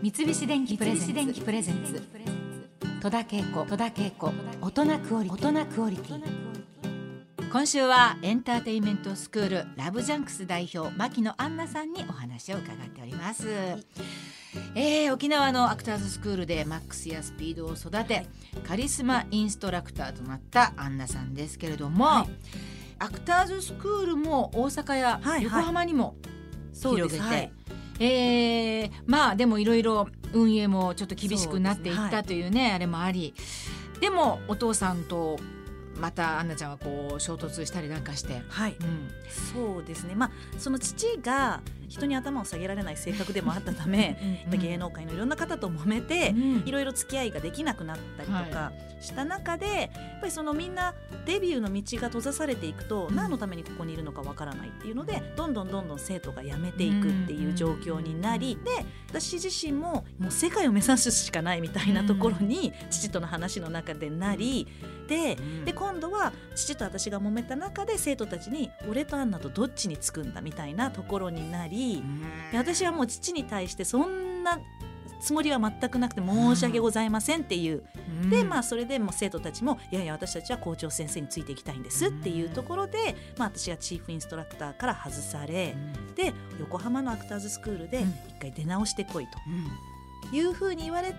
三菱電機プレゼンツ。戸田恵子。戸田恵子。大人クオリティ。今週はエンターテインメントスクール LOVE JUNX 代表牧野アンナさんにお話を伺っております、えー、沖縄のアクターズスクールでマックスやスピードを育てカリスマインストラクターとなったアンナさんですけれども、はい。アクターズスクールも大阪やはい横浜にもそう広げて、ですはいえーまあでもいろいろ運営もちょっと厳しくなっていったそうですね。はい。というねあれもあり。でもお父さんとまたアンナちゃんはこう衝突したりなんかして、はい。うん、そうですね。まあその父が人に頭を下げられない性格でもあったため、やっぱ芸能界のいろんな方と揉めて、うん。いろいろ付き合いができなくなったりとかした中で、やっぱりそのみんなデビューの道が閉ざされていくと、うん。何のためにここにいるのかわからないっていうのでどんどんどんどん生徒が辞めていくっていう状況になり、で私自身ももう世界を目指すしかないみたいなところに父との話の中でなりでうん。で今度は父と私が揉めた中で生徒たちに俺とアンナとどっちにつくんだみたいなところになりで私はもう父に対してそんなつもりは全くなくて申し訳ございませんっていう、うん。でまあそれでもう生徒たちもいやいや私たちは校長先生についていきたいんですっていうところで、まあ、私がチーフインストラクターから外されで横浜のアクターズスクールでうん。一回出直してこいと。うんいうふうに言われて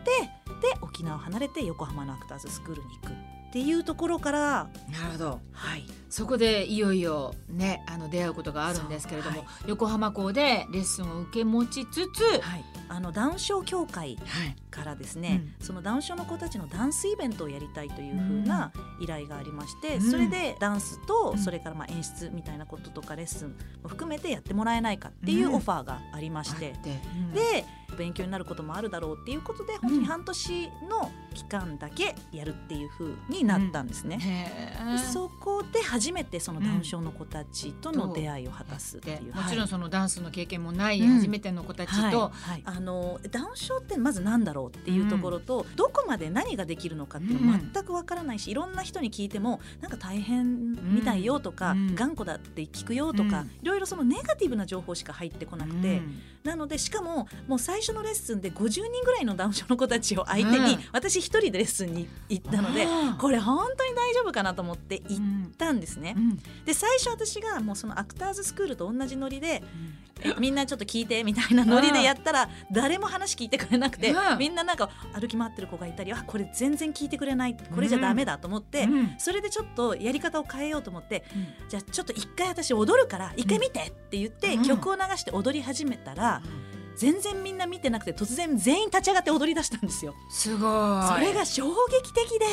で沖縄を離れて横浜のアクターズスクールに行くっていうところからなるほど。はい。そこでいよいよねあの出会うことがあるんですけれども、は横浜校でレッスンを受け持ちつつ、はい、あのダウン症協会はい。からですね、そのダウン症の子たちのダンスイベントをやりたいというふうな依頼がありまして、うん。それでダンスとうん。それからまあ演出みたいなこととかレッスンも含めてやってもらえないかっていうオファーがありまして。うん。で勉強になることもあるだろうっていうことで本当に半年の期間だけやるっていうふうになったんですね。へー。でそこで初めてそのダウン症の子たちとの出会いを果たすっていう、でもちろんそのダンスの経験もないうん。初めての子たちはい。と、はい。あのダウン症ってまず何だろうっていうところと、どこまで何ができるのかっていうのも全くわからないし、いろんな人に聞いてもなんか大変みたいよとか、うん。頑固だって聞くよとか、うん。いろいろそのネガティブな情報しか入ってこなくて、うん。なのでしかももう最初のレッスンで50人ぐらいのダウン症の子たちを相手に、うん。私一人でレッスンに行ったのでこれ本当に大丈夫かなと思って行ったんですね。うん。で最初私がもうそのアクターズスクールと同じノリでえみんなちょっと聞いてみたいなノリでやったら誰も話聞いてくれなくてうん。みんななんか歩き回ってる子がいたりあこれ全然聞いてくれないこれじゃダメだと思って、うん。それでちょっとやり方を変えようと思ってじゃあちょっと一回私踊るから一回見てって言って、うん。曲を流して踊り始めたら、全然みんな見てなくて突然全員立ち上がって踊り出したんですよ。すごい。それが衝撃的で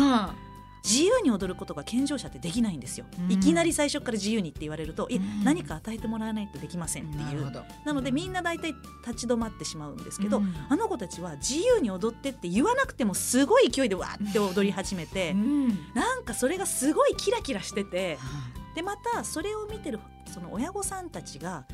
うん自由に踊ることが健常者ってできないんですよ、うん。いきなり最初から自由にって言われると、いやうん。何か与えてもらわないとできませんっていう。なるほど。なのでみんな大体立ち止まってしまうんですけど、うん。あの子たちは自由に踊ってって言わなくてもすごい勢いでわーって踊り始めて、うん。なんかそれがすごいキラキラしててでまたそれを見てるその親御さんたちが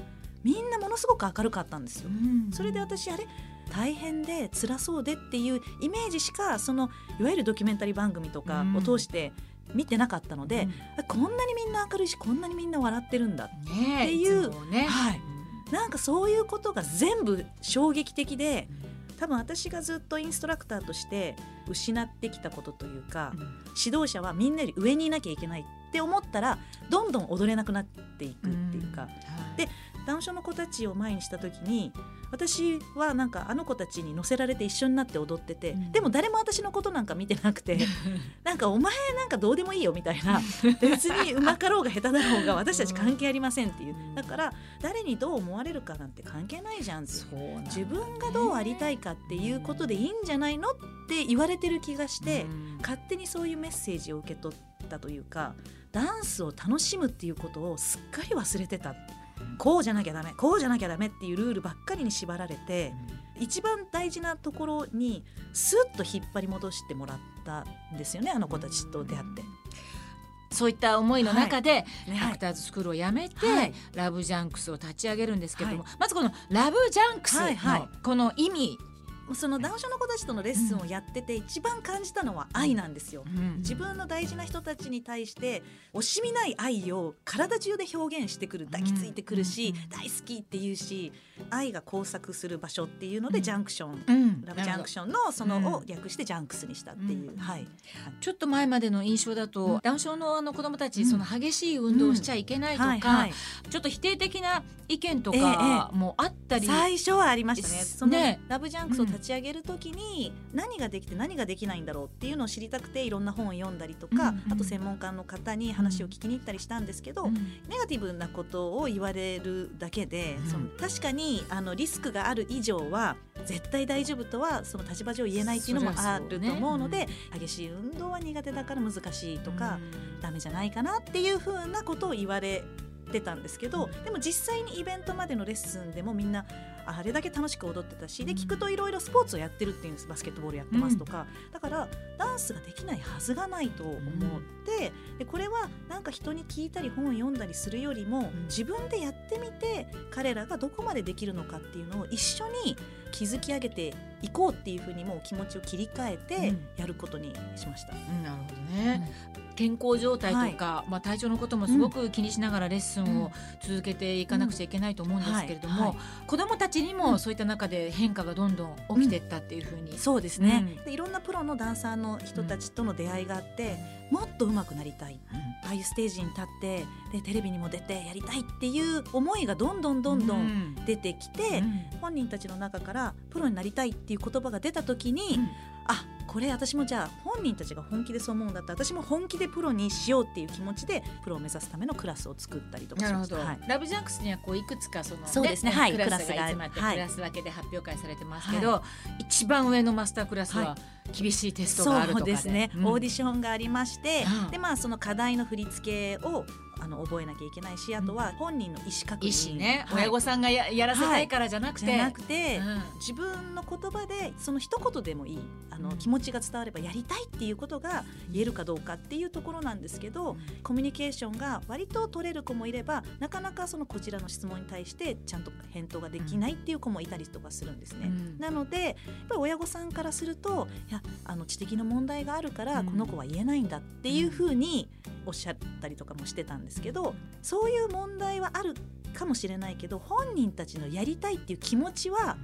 みんなものすごく明るかったんですよ。それで私あれ大変で辛そうでっていうイメージしかそのいわゆるドキュメンタリー番組とかを通して見てなかったので、こんなにみんな明るいしこんなにみんな笑ってるんだ、っていうつもね。はい。なんかそういうことが全部衝撃的で多分私がずっとインストラクターとして失ってきたことというか、指導者はみんなより上にいなきゃいけないって思ったらどんどん踊れなくなっていくっていうか、でダウン症の子たちを前にした時に私はなんかあの子たちに乗せられて一緒になって踊ってて、うん。でも誰も私のことなんか見てなくて なんかお前なんかどうでもいいよみたいな。別にうまかろうが下手だろうが私たち関係ありませんっていう。うん。だから誰にどう思われるかなんて関係ないじゃんんだね。自分がどうありたいかっていうことでいいんじゃないのって言われてる気がして、うん。勝手にそういうメッセージを受け取ったというかダンスを楽しむっていうことをすっかり忘れてた。こうじゃなきゃダメこうじゃなきゃダメっていうルールばっかりに縛られて一番大事なところにスッと引っ張り戻してもらったんですよねあの子たちと出会って。そういった思いの中で、ねアクターズスクールを辞めて、はい。ラブジャンクスを立ち上げるんですけども、はまずこのラブジャンクスはいはい。のこの意味そのダウン症の子たちとのレッスンをやってて一番感じたのは愛なんですよ。うん自分の大事な人たちに対して惜しみない愛を体中で表現してくる抱きついてくるし、うん大好きっていうし愛が交錯する場所っていうので、ジャンクション。うんラブジャンクションのそのを略してジャンクスにしたっていう、うん。はい。ちょっと前までの印象だと、うん。ダウン症のあの子どもたち、うん。その激しい運動をしちゃいけないとか、はいはい。ちょっと否定的な意見とええかもあったり、最初はありましたね。すそのねラブジャンクスを立ち上げる時に何ができて何ができないんだろうっていうのを知りたくていろんな本を読んだりとか、うんうん。あと専門家の方に話を聞きに行ったりしたんですけど、うんネガティブなことを言われるだけで、うん。その確かにあのリスクがある以上は絶対大丈夫とはその立場上言えないっていうのもあると思うので激しい運動は苦手だから難しいとか、ダメじゃないかなっていうふうなことを言われてたんですけど、でも実際にイベントまでのレッスンでもみんなあれだけ楽しく踊ってたしで聞くといろいろスポーツをやってるっていうんですバスケットボールやってますとか、だからダンスができないはずがないと思って、でこれはなんか人に聞いたり本を読んだりするよりも、ん。自分でやってみて彼らがどこまでできるのかっていうのを一緒に築き上げていこうっていうふうにもう気持ちを切り替えてうん。やることにしました。うんなるほどね、健康状態とか、まあ、体調のこともすごく気にしながらレッスンを続けていかなくちゃいけないと思うんですけれども、はいはい。子どもたちにもそういった中で変化がどんどん起きていったっていうふうに、そうですね、うん。でいろんなプロのダンサーの人たちとの出会いがあって、もっと上手くなりたい。ああいうステージに立ってでテレビにも出てやりたいっていう思いがどんどんどんどん。出てきて、うん。本人たちの中からプロになりたいっていう言葉が出た時に、うん。あこれ私もじゃあ本人たちが本気でそう思うんだったら私も本気でプロにしようっていう気持ちでプロを目指すためのクラスを作ったりとかしました。はい。ラブジャンクスにはこういくつかその、そうですね。はい。クラスがが集まって、はいクラス分けで発表会されてますけど、一番上のマスタークラスは厳しいテストがあるとかで。そうですね、うん。オーディションがありまして、うん。でまあその課題の振り付けをあの覚えなきゃいけないしあとは本人の意思確認。ね、はい。親御さんがややらせたいからじゃなくて、じゃなくて、うん。自分の言葉でその一言でもいいあの、うん気持ちが伝わればやりたいっていうことが言えるかどうかっていうところなんですけど、コミュニケーションが割と取れる子もいればなかなかそのこちらの質問に対してちゃんと返答ができないっていう子もいたりとかするんですね。うん。なのでやっぱり親御さんからするといやあの知的な問題があるからうん。この子は言えないんだっていうふうにおっしゃったりとかもしてたんですけどそういう問題はあるかもしれないけど本人たちのやりたいっていう気持ちは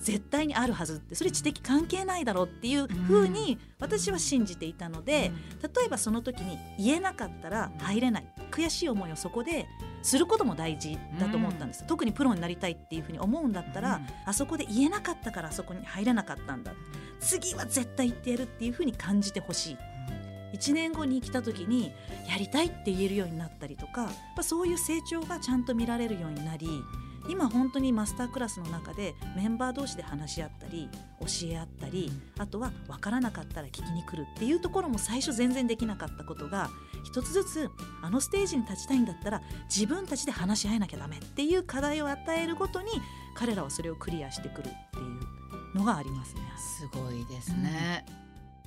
絶対にあるはずってそれ知的関係ないだろうっていうふうに私は信じていたので、例えばその時に言えなかったら入れない。悔しい思いをそこですることも大事だと思ったんです、特にプロになりたいっていうふうに思うんだったら、うん。あそこで言えなかったからあそこに入れなかったんだ。次は絶対言ってやるっていうふうに感じてほしい1年後に来た時にやりたいって言えるようになったりとかそういう成長がちゃんと見られるようになり今本当にマスタークラスの中でメンバー同士で話し合ったり教え合ったりあとは分からなかったら聞きに来るっていうところも最初全然できなかったことが一つずつあのステージに立ちたいんだったら自分たちで話し合えなきゃダメっていう課題を与えるごとに彼らはそれをクリアしてくるっていうのがありますね。すごいですね、